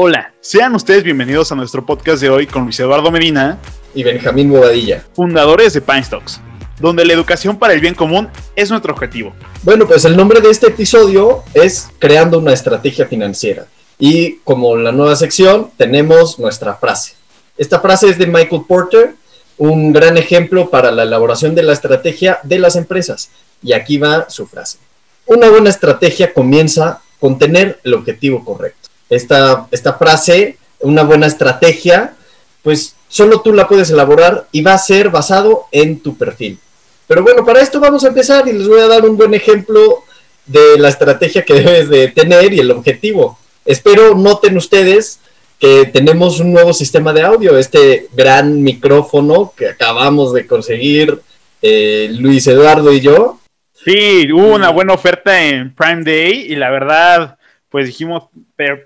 Hola, sean ustedes bienvenidos a nuestro podcast de hoy con Luis Eduardo Medina y Benjamín Bobadilla, fundadores de Pine Stocks, donde la educación para el bien común es nuestro objetivo. Bueno, pues el nombre de este episodio es Creando una estrategia financiera. Y como la nueva sección, tenemos nuestra frase. Esta frase es de Michael Porter, un gran ejemplo para la elaboración de la estrategia de las empresas. Y aquí va su frase. Una buena estrategia comienza con tener el objetivo correcto. Esta, esta frase, una buena estrategia, pues solo tú la puedes elaborar y va a ser basado en tu perfil. Pero bueno, para esto vamos a empezar y les voy a dar un buen ejemplo de la estrategia que debes de tener y el objetivo. Espero noten ustedes que tenemos un nuevo sistema de audio, este gran micrófono que acabamos de conseguir eh, Luis Eduardo y yo. Sí, hubo una buena oferta en Prime Day y la verdad, pues dijimos,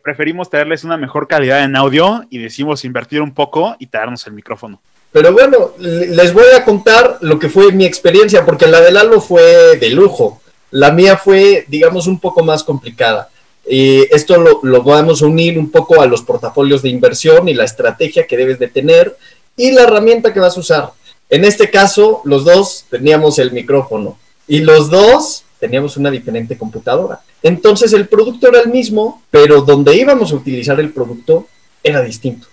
preferimos traerles una mejor calidad en audio y decimos invertir un poco y traernos el micrófono. Pero bueno, les voy a contar lo que fue mi experiencia, porque la de Lalo fue de lujo. La mía fue, digamos, un poco más complicada. Y esto lo, lo a unir un poco a los portafolios de inversión y la estrategia que debes de tener y la herramienta que vas a usar. En este caso, los dos teníamos el micrófono y los dos teníamos una diferente computadora. Entonces el producto era el mismo, pero donde íbamos a utilizar el producto era distinto.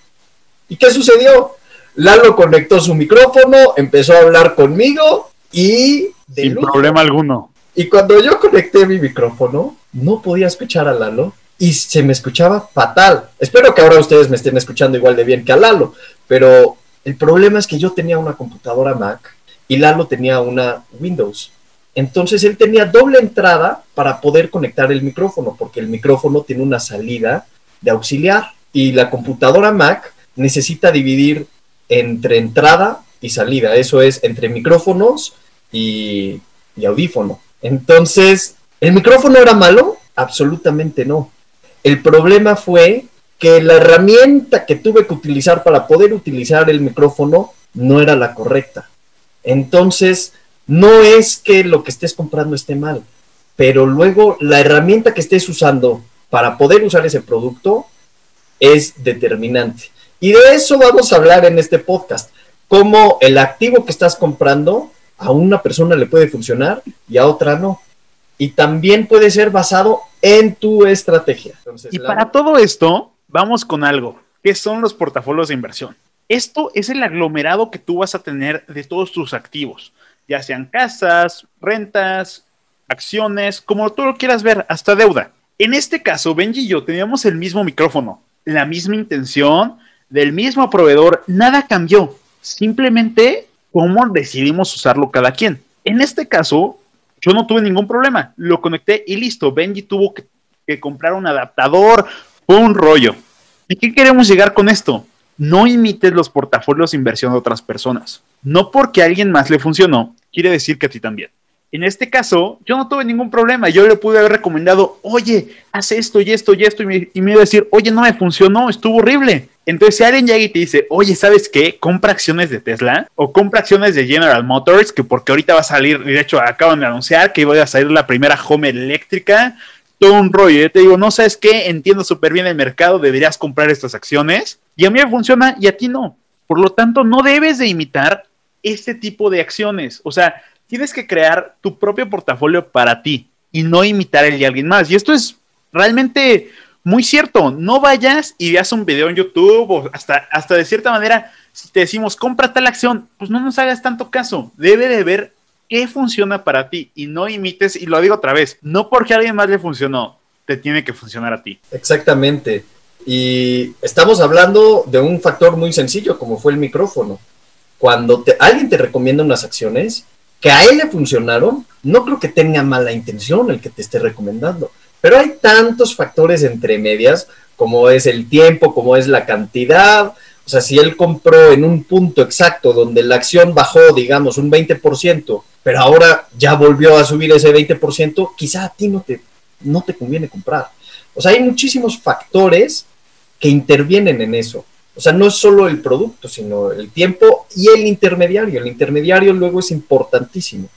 ¿Y qué sucedió? Lalo conectó su micrófono, empezó a hablar conmigo y... Sin problema alguno. Y cuando yo conecté mi micrófono, no podía escuchar a Lalo y se me escuchaba fatal. Espero que ahora ustedes me estén escuchando igual de bien que a Lalo, pero el problema es que yo tenía una computadora Mac y Lalo tenía una Windows. Entonces él tenía doble entrada para poder conectar el micrófono, porque el micrófono tiene una salida de auxiliar y la computadora Mac necesita dividir entre entrada y salida, eso es entre micrófonos y, audífono. Entonces, ¿el micrófono era malo? Absolutamente no. El problema fue que la herramienta que tuve que utilizar para poder utilizar el micrófono no era la correcta. Entonces, no es que lo que estés comprando esté mal, pero luego la herramienta que estés usando para poder usar ese producto es determinante. Y de eso vamos a hablar en este podcast, cómo el activo que estás comprando a una persona le puede funcionar y a otra no. Y también puede ser basado en tu estrategia. y para todo esto, vamos con algo, que son los portafolios de inversión. Esto es el aglomerado que tú vas a tener de todos tus activos, ya sean casas, rentas, acciones, como tú lo quieras ver, hasta deuda. En este caso, Benji y yo teníamos el mismo micrófono, la misma intención, del mismo proveedor, nada cambió. Simplemente cómo decidimos usarlo cada quien. En este caso, yo no tuve ningún problema. Lo conecté y listo. Benji tuvo que, comprar un adaptador. Fue un rollo. ¿Y qué queremos llegar con esto? No imites los portafolios de inversión de otras personas. No porque a alguien más le funcionó, quiere decir que a ti también. En este caso, yo no tuve ningún problema. Yo le pude haber recomendado, oye, haz esto y esto y esto, y me, y me iba a decir, oye, no me funcionó, estuvo horrible. Entonces, si alguien llega y te dice, oye, ¿sabes qué? Compra acciones de Tesla o compra acciones de General Motors, que porque ahorita va a salir, de hecho, acaban de anunciar que iba a salir la primera home eléctrica, todo un rollo. Yo te digo, no sabes qué, entiendo súper bien el mercado, deberías comprar estas acciones y a mí me funciona y a ti no. Por lo tanto, no debes de imitar este tipo de acciones. O sea, tienes que crear tu propio portafolio para ti y no imitar el de alguien más. Y esto es realmente muy cierto, no vayas y veas un video en YouTube o hasta, hasta de cierta manera, si te decimos compra tal acción, pues no nos hagas tanto caso. Debe de ver qué funciona para ti y no imites, y lo digo otra vez, no porque a alguien más le funcionó, te tiene que funcionar a ti. Exactamente. Y estamos hablando de un factor muy sencillo como fue el micrófono. Cuando alguien te recomienda unas acciones que a él le funcionaron, no creo que tenga mala intención el que te esté recomendando pero hay tantos factores entre medias, como es el tiempo, como es la cantidad. O sea, si él compró en un punto exacto donde la acción bajó, digamos, un 20%, pero ahora ya volvió a subir ese 20%, quizá a ti no te, no te conviene comprar. O sea, hay muchísimos factores que intervienen en eso. O sea, no es solo el producto, sino el tiempo y el intermediario. El intermediario luego es importantísimo.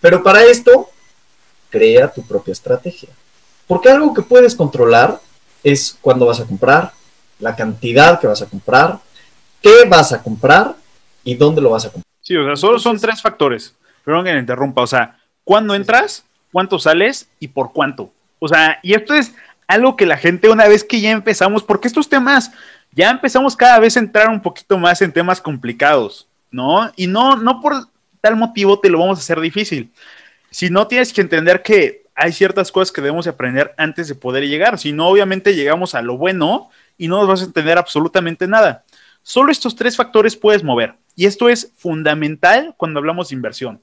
Pero para esto, crea tu propia estrategia. Porque algo que puedes controlar es cuándo vas a comprar, la cantidad que vas a comprar, qué vas a comprar y dónde lo vas a comprar. Sí, o sea, solo son tres factores. Perdón que me interrumpa. O sea, ¿cuándo entras? ¿Cuánto sales? ¿Y por cuánto? O sea, y esto es algo que la gente una vez que ya empezamos, porque estos temas ya empezamos cada vez a entrar un poquito más en temas complicados, ¿no? Y no, no por tal motivo te lo vamos a hacer difícil, sino tienes que entender que hay ciertas cosas que debemos aprender antes de poder llegar, si no, obviamente llegamos a lo bueno y no nos vas a entender absolutamente nada. Solo estos tres factores puedes mover, y esto es fundamental cuando hablamos de inversión.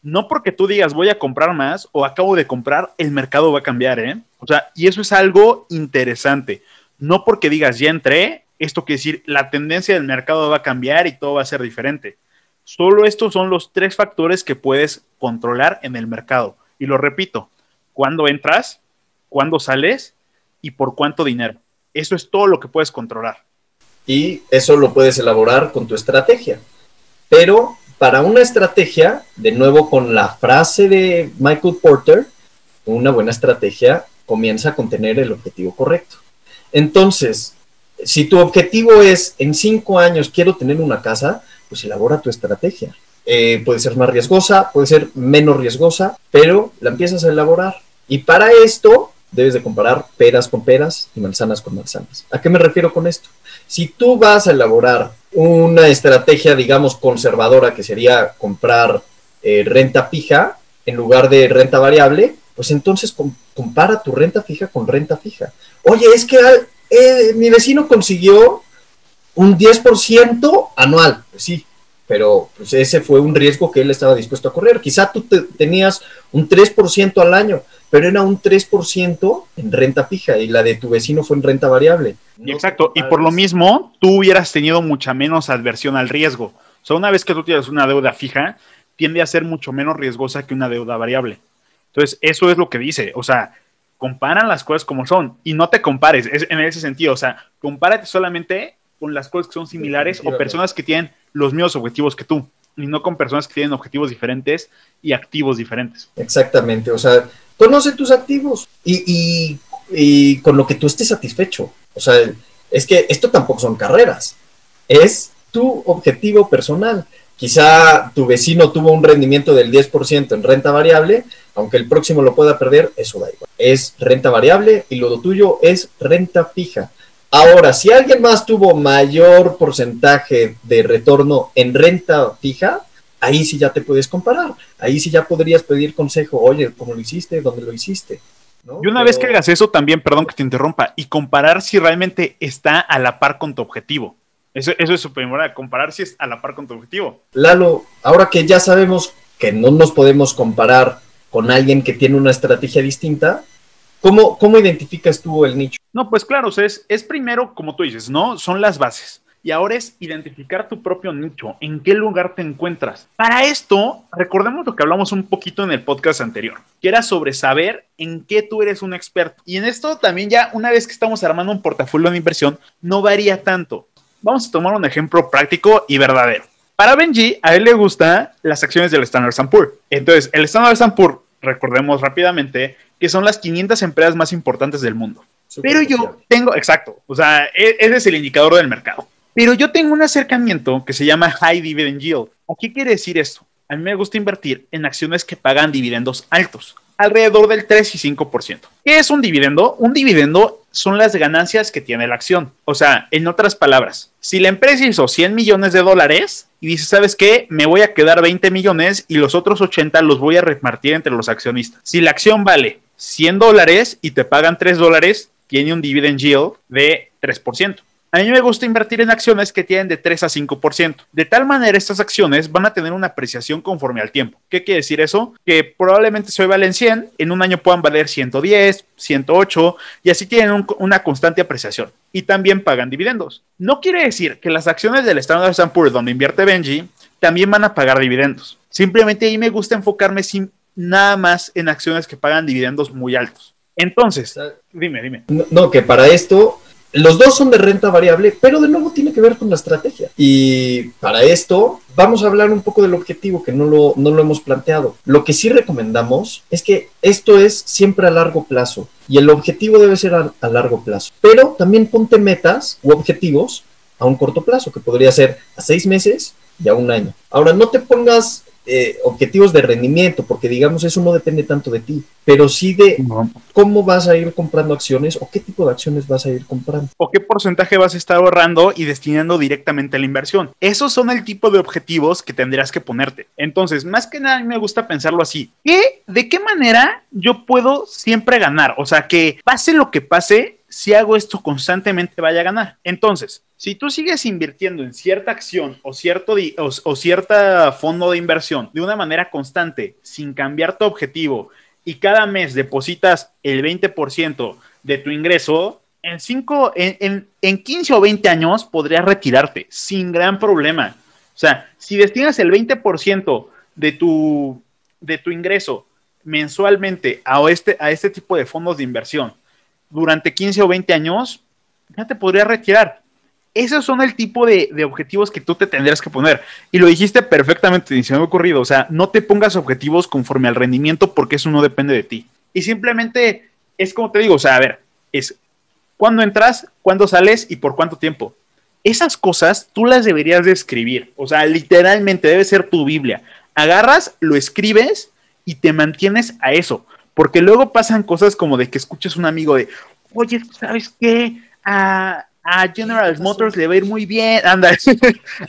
No porque tú digas voy a comprar más o acabo de comprar, el mercado va a cambiar, ¿eh? O sea, y eso es algo interesante no porque digas ya entré, esto quiere decir la tendencia del mercado va a cambiar y todo va a ser diferente. Solo estos son los tres factores que puedes controlar en el mercado. Y lo repito, cuándo entras, cuándo sales y por cuánto dinero. Eso es todo lo que puedes controlar. Y eso lo puedes elaborar con tu estrategia. Pero para una estrategia, de nuevo con la frase de Michael Porter, una buena estrategia comienza con tener el objetivo correcto. Entonces, si tu objetivo es en cinco años quiero tener una casa, pues elabora tu estrategia. Eh, puede ser más riesgosa, puede ser menos riesgosa, pero la empiezas a elaborar. Y para esto debes de comparar peras con peras y manzanas con manzanas. ¿A qué me refiero con esto? Si tú vas a elaborar una estrategia, digamos, conservadora, que sería comprar eh, renta fija en lugar de renta variable, pues entonces compara tu renta fija con renta fija oye, es que eh, mi vecino consiguió un 10% anual. Pues sí, pero pues ese fue un riesgo que él estaba dispuesto a correr. Quizá tú tenías un 3% al año, pero era un 3% en renta fija y la de tu vecino fue en renta variable. Exacto, y por lo mismo tú hubieras tenido mucha menos adversión al riesgo. O sea, una vez que tú tienes una deuda fija, tiende a ser mucho menos riesgosa que una deuda variable. Entonces, eso es lo que dice. O sea, comparan las cosas como son y no te compares en ese sentido. O sea, compárate solamente con las cosas que son similares o personas que tienen los mismos objetivos que tú y no con personas que tienen objetivos diferentes y activos diferentes. Exactamente, o sea, conoce tus activos y, y con lo que tú estés satisfecho. O sea, es que esto tampoco son carreras, es tu objetivo personal. Quizá tu vecino tuvo un rendimiento del 10% en renta variable, aunque el próximo lo pueda perder, eso da igual. Es renta variable y lo tuyo es renta fija. Ahora, si alguien más tuvo mayor porcentaje de retorno en renta fija, ahí sí ya te puedes comparar. Ahí sí ya podrías pedir consejo, oye, ¿cómo lo hiciste? ¿Dónde lo hiciste? Y una vez que hagas eso, también, perdón que te interrumpa, y comparar si realmente está a la par con tu objetivo. Eso, es súper importante, comparar si es a la par con tu objetivo. Lalo, ahora que ya sabemos que no nos podemos comparar con alguien que tiene una estrategia distinta, ¿cómo, cómo identificas tú el nicho? No, pues claro, es, es primero, como tú dices, ¿no? Son las bases. Y ahora es identificar tu propio nicho, en qué lugar te encuentras. Para esto, recordemos lo que hablamos un poquito en el podcast anterior, que era sobre saber en qué tú eres un experto. Y en esto también ya, una vez que estamos armando un portafolio de inversión, no varía tanto. Vamos a tomar un ejemplo práctico y verdadero. Para Benji, a él le gustan las acciones del Standard Poor's. Entonces, el Standard Poor's, recordemos rápidamente, que son las 500 empresas más importantes del mundo. Pero yo tengo, exacto, o sea, e-, ese es el indicador del mercado. Pero yo tengo un acercamiento que se llama High Dividend Yield. ¿Qué quiere decir esto? A mí me gusta invertir en acciones que pagan dividendos altos alrededor del 3 y 5%. ¿Qué es un dividendo? Un dividendo son las ganancias que tiene la acción. O sea, en otras palabras, si la empresa hizo 100 millones de dólares y dice, ¿sabes qué? Me voy a quedar 20 millones y los otros 80 los voy a repartir entre los accionistas. Si la acción vale 100 dólares y te pagan 3 dólares, tiene un dividend yield de 3%. A mí me gusta invertir en acciones que tienen de 3 a 5%. De tal manera, estas acciones van a tener una apreciación conforme al tiempo. ¿Qué quiere decir eso? Que probablemente si hoy valen 100, en un año puedan valer 110, 108 y así tienen una constante apreciación. Y también pagan dividendos. No quiere decir que las acciones del Standard Poor's donde invierte Benji también van a pagar dividendos. Simplemente ahí me gusta enfocarme sin nada más en acciones que pagan dividendos muy altos. Entonces, dime, dime. no que para esto los dos son de renta variable, pero de nuevo tiene que ver con la estrategia. Y para esto vamos a hablar un poco del objetivo que no lo, no lo hemos planteado. Lo que sí recomendamos es que esto es siempre a largo plazo y el objetivo debe ser a, a largo plazo. Pero también ponte metas u objetivos a un corto plazo, que podría ser a seis meses y a un año. Ahora, no te pongas eh, objetivos de rendimiento, porque digamos eso no depende tanto de ti, pero sí de cómo vas a ir comprando acciones o qué tipo de acciones vas a ir comprando. O qué porcentaje vas a estar ahorrando y destinando directamente a la inversión. Esos son el tipo de objetivos que tendrías que ponerte. Entonces, más que nada, a mí me gusta pensarlo así. ¿Qué, ¿De qué manera yo puedo siempre ganar? O sea, que pase lo que pase, si hago esto constantemente vaya a ganar. Entonces, si tú sigues invirtiendo en cierta acción o cierto o, fondo de inversión de una manera constante, sin cambiar tu objetivo, y cada mes depositas el 20% de tu ingreso, en, cinco, en, en 15 o 20 años podrías retirarte sin gran problema. O sea, si destinas el 20% de tu, de tu ingreso mensualmente a este, a este tipo de fondos de inversión, durante 15 o 20 años, ya te podría retirar. Esos son el tipo de, objetivos que tú te tendrías que poner. Y lo dijiste perfectamente, me ha ocurrido. O sea, no te pongas objetivos conforme al rendimiento porque eso no depende de ti. Y simplemente es como te digo, o sea, a ver, es cuándo entras, cuándo sales y por cuánto tiempo. Esas cosas tú las deberías de escribir. O sea, literalmente debe ser tu Biblia. Agarras, lo escribes y te mantienes a eso. Porque luego pasan cosas como de que escuchas un amigo de, oye, ¿sabes qué? A, General Motors le va a ir muy bien, anda,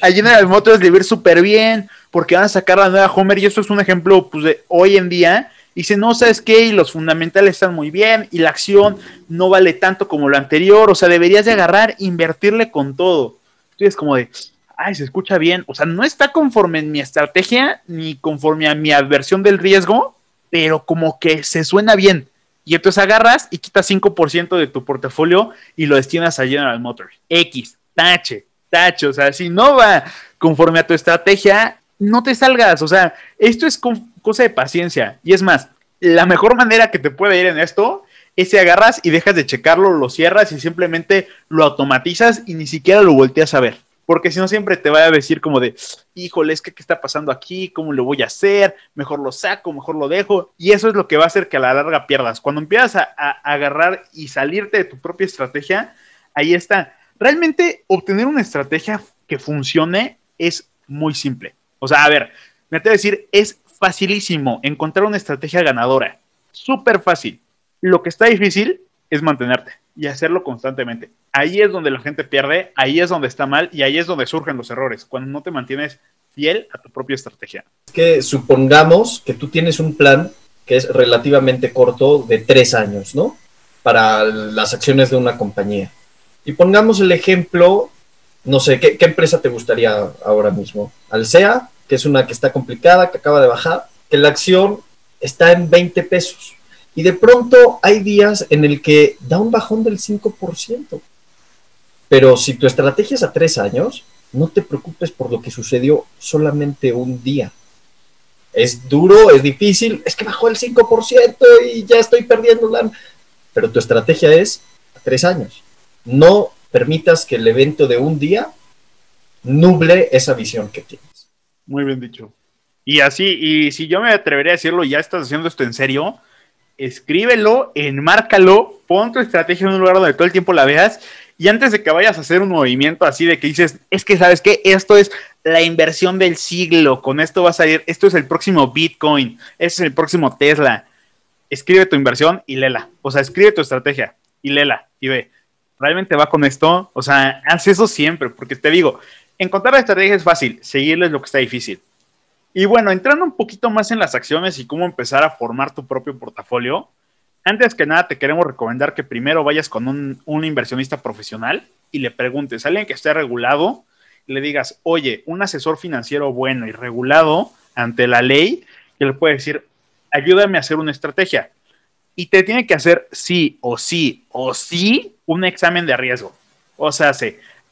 a General Motors le va a ir súper bien, porque van a sacar la nueva Homer, y eso es un ejemplo pues, de hoy en día. Y dice, no, ¿sabes qué? Y los fundamentales están muy bien, y la acción no vale tanto como lo anterior, o sea, deberías de agarrar, invertirle con todo. Entonces, como de, ay, se escucha bien, o sea, no está conforme en mi estrategia, ni conforme a mi adversión del riesgo, pero como que se suena bien. Y entonces agarras y quitas 5% de tu portafolio y lo destinas a General Motors. X, tache, tache. O sea, si no va conforme a tu estrategia, no te salgas. O sea, esto es cosa de paciencia. Y es más, la mejor manera que te puede ir en esto es si agarras y dejas de checarlo, lo cierras y simplemente lo automatizas y ni siquiera lo volteas a ver porque si no siempre te va a decir como de, híjole, es que qué está pasando aquí, cómo lo voy a hacer, mejor lo saco, mejor lo dejo, y eso es lo que va a hacer que a la larga pierdas. Cuando empiezas a, agarrar y salirte de tu propia estrategia, ahí está. Realmente obtener una estrategia que funcione es muy simple. O sea, a ver, me atrevo a decir, es facilísimo encontrar una estrategia ganadora. Súper fácil. Lo que está difícil es mantenerte y hacerlo constantemente. Ahí es donde la gente pierde, ahí es donde está mal y ahí es donde surgen los errores, cuando no te mantienes fiel a tu propia estrategia. Que supongamos que tú tienes un plan que es relativamente corto de tres años, ¿no? Para las acciones de una compañía. Y pongamos el ejemplo, no sé, ¿qué, empresa te gustaría ahora mismo? Alsea, que es una que está complicada, que acaba de bajar, que la acción está en 20 pesos y de pronto hay días en el que da un bajón del 5%. Pero si tu estrategia es a tres años, no te preocupes por lo que sucedió solamente un día. Es duro, es difícil, es que bajó el 5% y ya estoy perdiendo la... Pero tu estrategia es a tres años. No permitas que el evento de un día nuble esa visión que tienes. Muy bien dicho. Y así, y si yo me atrevería a decirlo, ya estás haciendo esto en serio, escríbelo, enmárcalo, pon tu estrategia en un lugar donde todo el tiempo la veas y antes de que vayas a hacer un movimiento así de que dices, es que sabes que esto es la inversión del siglo, con esto vas a ir, esto es el próximo Bitcoin, es el próximo Tesla. Escribe tu inversión y lela. O sea, escribe tu estrategia y lela y ve, ¿realmente va con esto? O sea, haz eso siempre, porque te digo, encontrar la estrategia es fácil, seguirles lo que está difícil. Y bueno, entrando un poquito más en las acciones y cómo empezar a formar tu propio portafolio, antes que nada te queremos recomendar que primero vayas con un, inversionista profesional y le preguntes a alguien que esté regulado, le digas, oye, un asesor financiero bueno y regulado ante la ley, que le puede decir, ayúdame a hacer una estrategia. Y te tiene que hacer sí o sí o sí un examen de riesgo. O sea,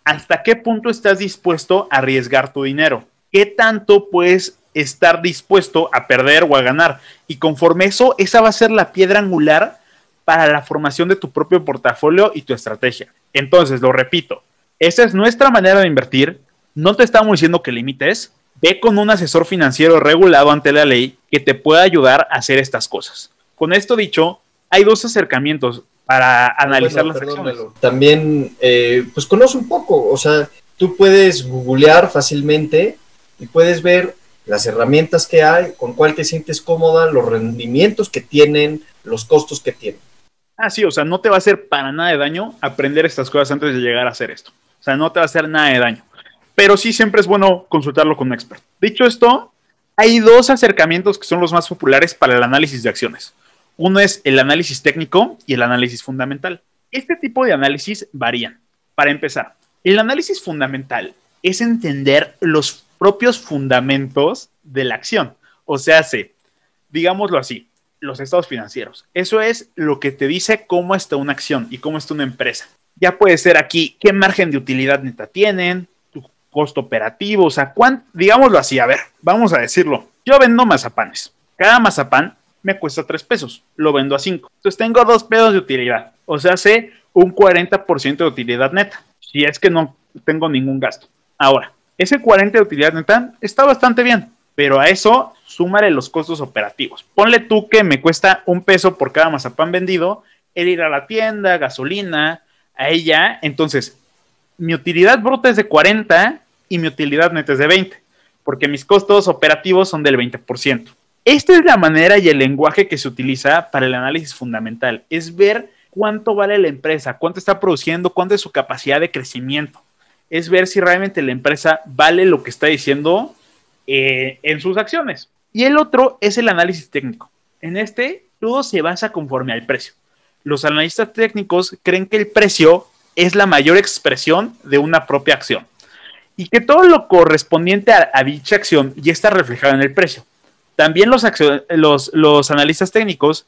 ¿hasta qué punto estás dispuesto a arriesgar tu dinero? ¿Qué tanto puedes estar dispuesto a perder o a ganar. Y conforme eso, esa va a ser la piedra angular para la formación de tu propio portafolio y tu estrategia. Entonces, lo repito, esa es nuestra manera de invertir. No te estamos diciendo que limites. Ve con un asesor financiero regulado ante la ley que te pueda ayudar a hacer estas cosas. Con esto dicho, hay dos acercamientos para analizar las acciones. También, eh, pues conoce un poco, o sea, tú puedes googlear fácilmente y puedes ver las herramientas que hay, con cuál te sientes cómoda, los rendimientos que tienen, los costos que tienen. Ah, sí, o sea, no te va a hacer para nada de daño aprender estas cosas antes de llegar a hacer esto. O sea, no te va a hacer nada de daño. Pero sí siempre es bueno consultarlo con un experto. Dicho esto, hay dos acercamientos que son los más populares para el análisis de acciones. Uno es el análisis técnico y el análisis fundamental. Este tipo de análisis varían. Para empezar, el análisis fundamental es entender los propios fundamentos de la acción. O sea, se, digámoslo así, los estados financieros. Eso es lo que te dice cómo está una acción y cómo está una empresa. Ya puede ser aquí qué margen de utilidad neta tienen, tu costo operativo, o sea, digámoslo así, a ver, vamos a decirlo. Yo vendo mazapanes. Cada mazapán me cuesta 3 pesos, lo vendo a 5. Entonces tengo 2 pesos de utilidad, o sea, hace un 40% de utilidad neta, si es que no tengo ningún gasto. Ahora, ese 40 de utilidad neta está bastante bien, pero a eso súmale los costos operativos. Ponle tú que me cuesta un peso por cada mazapán vendido, el ir a la tienda, gasolina, a ella, entonces mi utilidad bruta es de 40 y mi utilidad neta es de 20, porque mis costos operativos son del 20%. Esta es la manera y el lenguaje que se utiliza para el análisis fundamental. Es ver cuánto vale la empresa, cuánto está produciendo, cuánto es su capacidad de crecimiento. Es ver si realmente la empresa vale lo que está diciendo eh, en sus acciones. Y el otro es el análisis técnico. En este, todo se basa conforme al precio. Los analistas técnicos creen que el precio es la mayor expresión de una propia acción y que todo lo correspondiente a dicha acción ya está reflejado en el precio. También los, los, analistas técnicos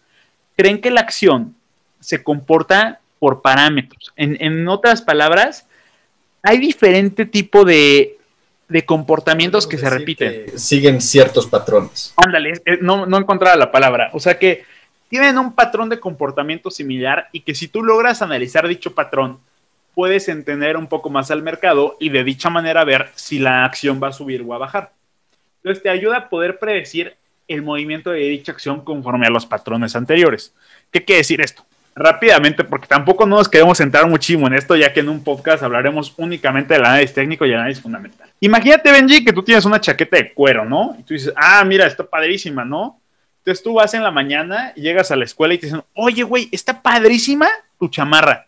creen que la acción se comporta por parámetros. En, otras palabras, hay diferente tipo de, comportamientos que se repiten. siguen ciertos patrones. Ándale, no, no encontraba la palabra. O sea que tienen un patrón de comportamiento similar y que si tú logras analizar dicho patrón, puedes entender un poco más al mercado y de dicha manera ver si la acción va a subir o a bajar. Entonces te ayuda a poder predecir el movimiento de dicha acción conforme a los patrones anteriores. ¿Qué quiere decir esto? Rápidamente, porque tampoco nos queremos centrar muchísimo en esto, ya que en un podcast hablaremos únicamente del análisis técnico y análisis fundamental. Imagínate, Benji, que tú tienes una chaqueta de cuero, ¿no? Y tú dices, ah, mira, está padrísima, ¿no? Entonces tú vas en la mañana y llegas a la escuela y te dicen, oye, güey, está padrísima tu chamarra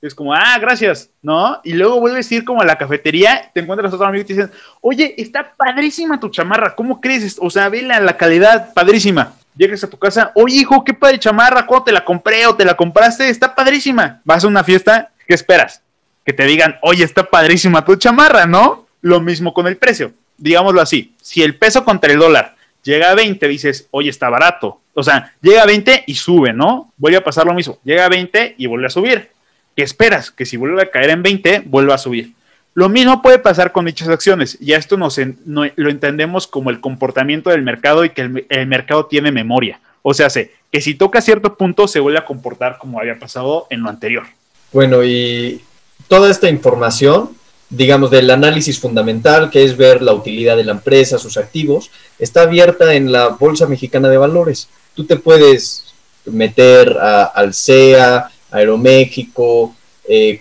es como, ah, gracias, ¿no? Y luego vuelves a ir como a la cafetería, te encuentras a otro amigo y te dicen, oye, está padrísima tu chamarra, ¿cómo crees? O sea, ve la, calidad, padrísima. Llegas a tu casa, oye, hijo, qué padre chamarra, ¿cuándo te la compré o te la compraste? Está padrísima. Vas a una fiesta, ¿qué esperas? Que te digan, oye, está padrísima tu chamarra, ¿no? Lo mismo con el precio. Digámoslo así, si el peso contra el dólar llega a 20, dices, oye, está barato. O sea, llega a 20 y sube, ¿no? Vuelve a pasar lo mismo. Llega a 20 y vuelve a subir ¿Qué esperas? Que si vuelve a caer en 20, vuelva a subir. Lo mismo puede pasar con dichas acciones. Ya esto nos lo entendemos como el comportamiento del mercado y que el, mercado tiene memoria. O sea, sé que si toca cierto punto se vuelve a comportar como había pasado en lo anterior. Bueno, y toda esta información, digamos, del análisis fundamental, que es ver la utilidad de la empresa, sus activos, está abierta en la Bolsa Mexicana de Valores. Tú te puedes meter al CEA, Aeroméxico, eh,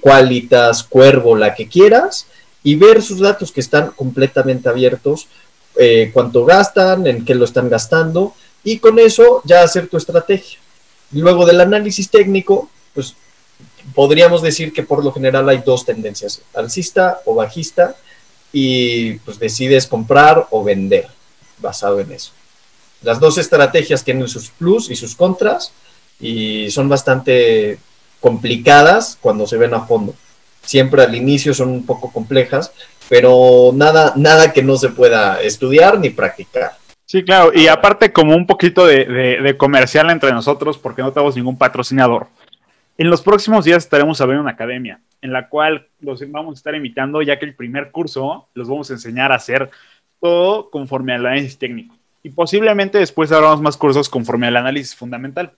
Cuervo, la que quieras, y ver sus datos que están completamente abiertos, eh, cuánto gastan, en qué lo están gastando, y con eso ya hacer tu estrategia. Luego del análisis técnico, pues podríamos decir que por lo general hay dos tendencias, alcista o bajista, y pues decides comprar o vender basado en eso. Las dos estrategias tienen sus plus y sus contras y son bastante complicadas cuando se ven a fondo. Siempre al inicio son un poco complejas, pero nada, nada que no se pueda estudiar ni practicar. Sí, claro, y aparte como un poquito de, comercial entre nosotros, porque no tenemos ningún patrocinador. En los próximos días estaremos abriendo una academia en la cual los vamos a estar invitando, ya que el primer curso los vamos a enseñar a hacer todo conforme al análisis técnico. Y posiblemente después habremos más cursos conforme al análisis fundamental.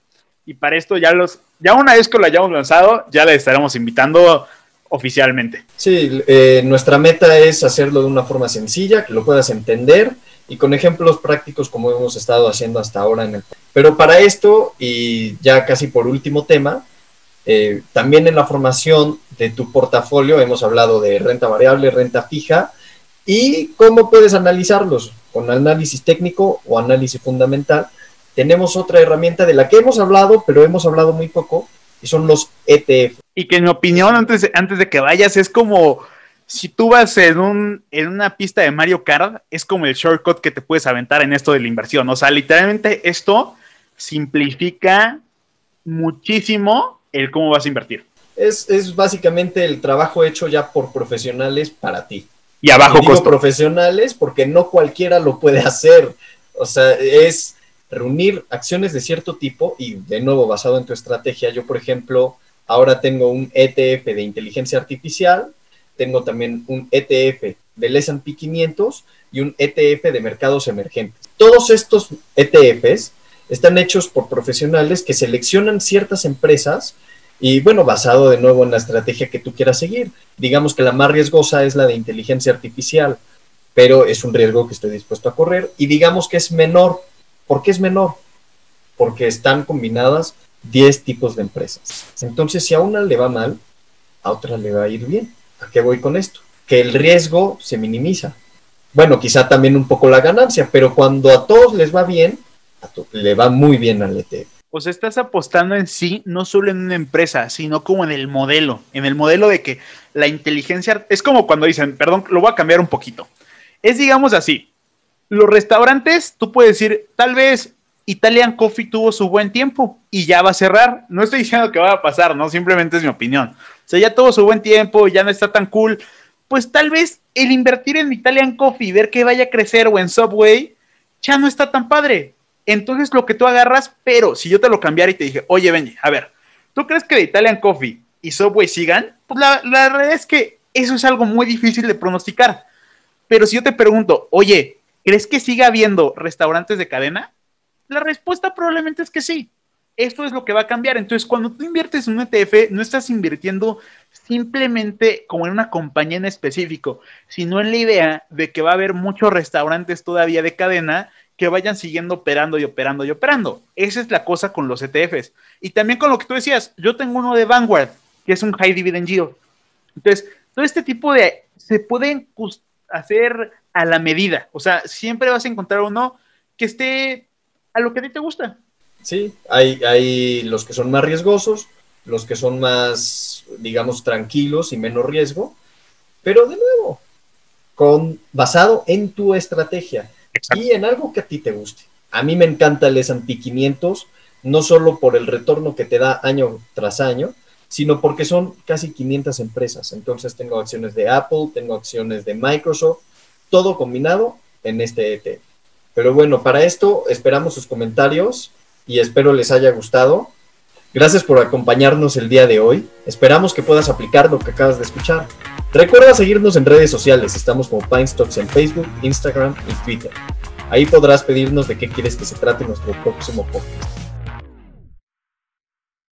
Y para esto ya los, ya una vez que lo hayamos lanzado, ya le estaremos invitando oficialmente. Sí, eh, nuestra meta es hacerlo de una forma sencilla, que lo puedas entender y con ejemplos prácticos como hemos estado haciendo hasta ahora en el... Pero para esto, y ya casi por último tema, eh, también en la formación de tu portafolio hemos hablado de renta variable, renta fija y cómo puedes analizarlos con análisis técnico o análisis fundamental. Tenemos otra herramienta de la que hemos hablado, pero hemos hablado muy poco, y son los ETF. Y que en mi opinión, antes de, antes de que vayas, es como si tú vas en, un, en una pista de Mario Kart, es como el shortcut que te puedes aventar en esto de la inversión. O sea, literalmente esto simplifica muchísimo el cómo vas a invertir. Es, es básicamente el trabajo hecho ya por profesionales para ti. Y a bajo Y digo costo. profesionales porque no cualquiera lo puede hacer. O sea, es reunir acciones de cierto tipo y de nuevo basado en tu estrategia. Yo, por ejemplo, ahora tengo un ETF de inteligencia artificial, tengo también un ETF del S&P 500 y un ETF de mercados emergentes. Todos estos ETFs están hechos por profesionales que seleccionan ciertas empresas y bueno, basado de nuevo en la estrategia que tú quieras seguir. Digamos que la más riesgosa es la de inteligencia artificial, pero es un riesgo que estoy dispuesto a correr y digamos que es menor. ¿Por qué es menor? Porque están combinadas 10 tipos de empresas. Entonces, si a una le va mal, a otra le va a ir bien. ¿A qué voy con esto? Que el riesgo se minimiza. Bueno, quizá también un poco la ganancia, pero cuando a todos les va bien, a le va muy bien al ETF. O sea, estás apostando en sí, no solo en una empresa, sino como en el modelo. En el modelo de que la inteligencia. Es como cuando dicen, perdón, lo voy a cambiar un poquito. Es, digamos así: los restaurantes, tú puedes decir, tal vez Italian Coffee tuvo su buen tiempo y ya va a cerrar. No estoy diciendo que va a pasar, ¿no? Simplemente es mi opinión. O sea, ya tuvo su buen tiempo, ya no está tan cool. Pues tal vez el invertir en Italian Coffee ver que vaya a crecer o en Subway ya no está tan padre. Entonces lo que tú agarras, pero si yo te lo cambiara y te dije, oye, Benji, a ver, ¿tú crees que de Italian Coffee y Subway sigan? Pues la, la realidad es que eso es algo muy difícil de pronosticar. Pero si yo te pregunto, oye, ¿crees que siga habiendo restaurantes de cadena? La respuesta probablemente es que sí. Esto es lo que va a cambiar. Entonces, cuando tú inviertes en un ETF, no estás invirtiendo simplemente como en una compañía en específico, sino en la idea de que va a haber muchos restaurantes todavía de cadena que vayan siguiendo operando y operando y operando. Esa es la cosa con los ETFs. Y también con lo que tú decías, yo tengo uno de Vanguard, que es un High Dividend Yield. Entonces, todo este tipo de... se pueden hacer a la medida. O sea, siempre vas a encontrar uno que esté a lo que a ti te gusta. Sí, hay, hay los que son más riesgosos, los que son más, digamos, tranquilos y menos riesgo, pero de nuevo, con, basado en tu estrategia y en algo que a ti te guste. A mí me encanta el S&P 500, no solo por el retorno que te da año tras año, sino porque son casi 500 empresas. Entonces tengo acciones de Apple, tengo acciones de Microsoft, todo combinado en este ETF. Pero bueno, para esto esperamos sus comentarios y espero les haya gustado. Gracias por acompañarnos el día de hoy. Esperamos que puedas aplicar lo que acabas de escuchar. Recuerda seguirnos en redes sociales. Estamos como Pine Stocks en Facebook, Instagram y Twitter. Ahí podrás pedirnos de qué quieres que se trate nuestro próximo podcast.